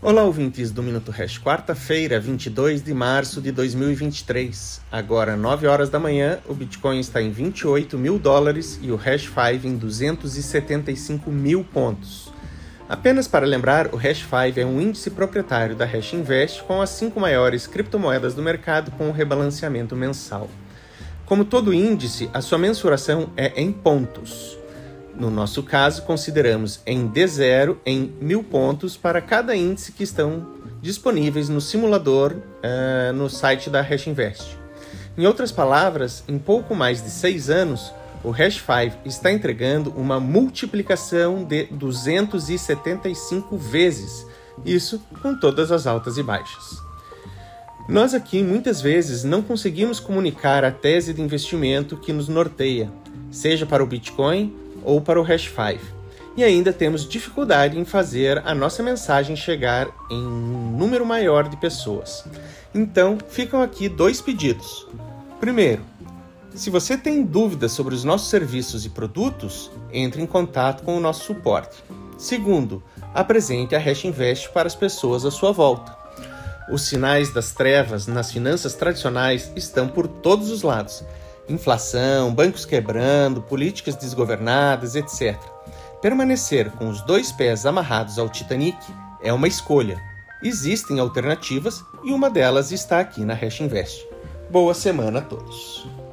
Olá, ouvintes do Minuto Hash, quarta-feira, 22 de março de 2023. Agora, 9 horas da manhã, o Bitcoin está em 28 mil dólares e o Hash 5 em 275 mil pontos. Apenas para lembrar, o Hash 5 é um índice proprietário da Hash Invest com as cinco maiores criptomoedas do mercado com o rebalanceamento mensal. Como todo índice, a sua mensuração é em pontos. No nosso caso, consideramos em D0 em mil pontos para cada índice que estão disponíveis no simulador uh, no site da HashInvest. Em outras palavras, em pouco mais de seis anos, o Hash5 está entregando uma multiplicação de 275 vezes, isso com todas as altas e baixas. Nós aqui muitas vezes não conseguimos comunicar a tese de investimento que nos norteia, seja para o Bitcoin ou para o Hash 5. E ainda temos dificuldade em fazer a nossa mensagem chegar em um número maior de pessoas. Então, ficam aqui dois pedidos. Primeiro, se você tem dúvidas sobre os nossos serviços e produtos, entre em contato com o nosso suporte. Segundo, apresente a Hash Invest para as pessoas à sua volta. Os sinais das trevas nas finanças tradicionais estão por todos os lados inflação, bancos quebrando, políticas desgovernadas, etc. Permanecer com os dois pés amarrados ao Titanic é uma escolha. Existem alternativas e uma delas está aqui na Hash Invest. Boa semana a todos.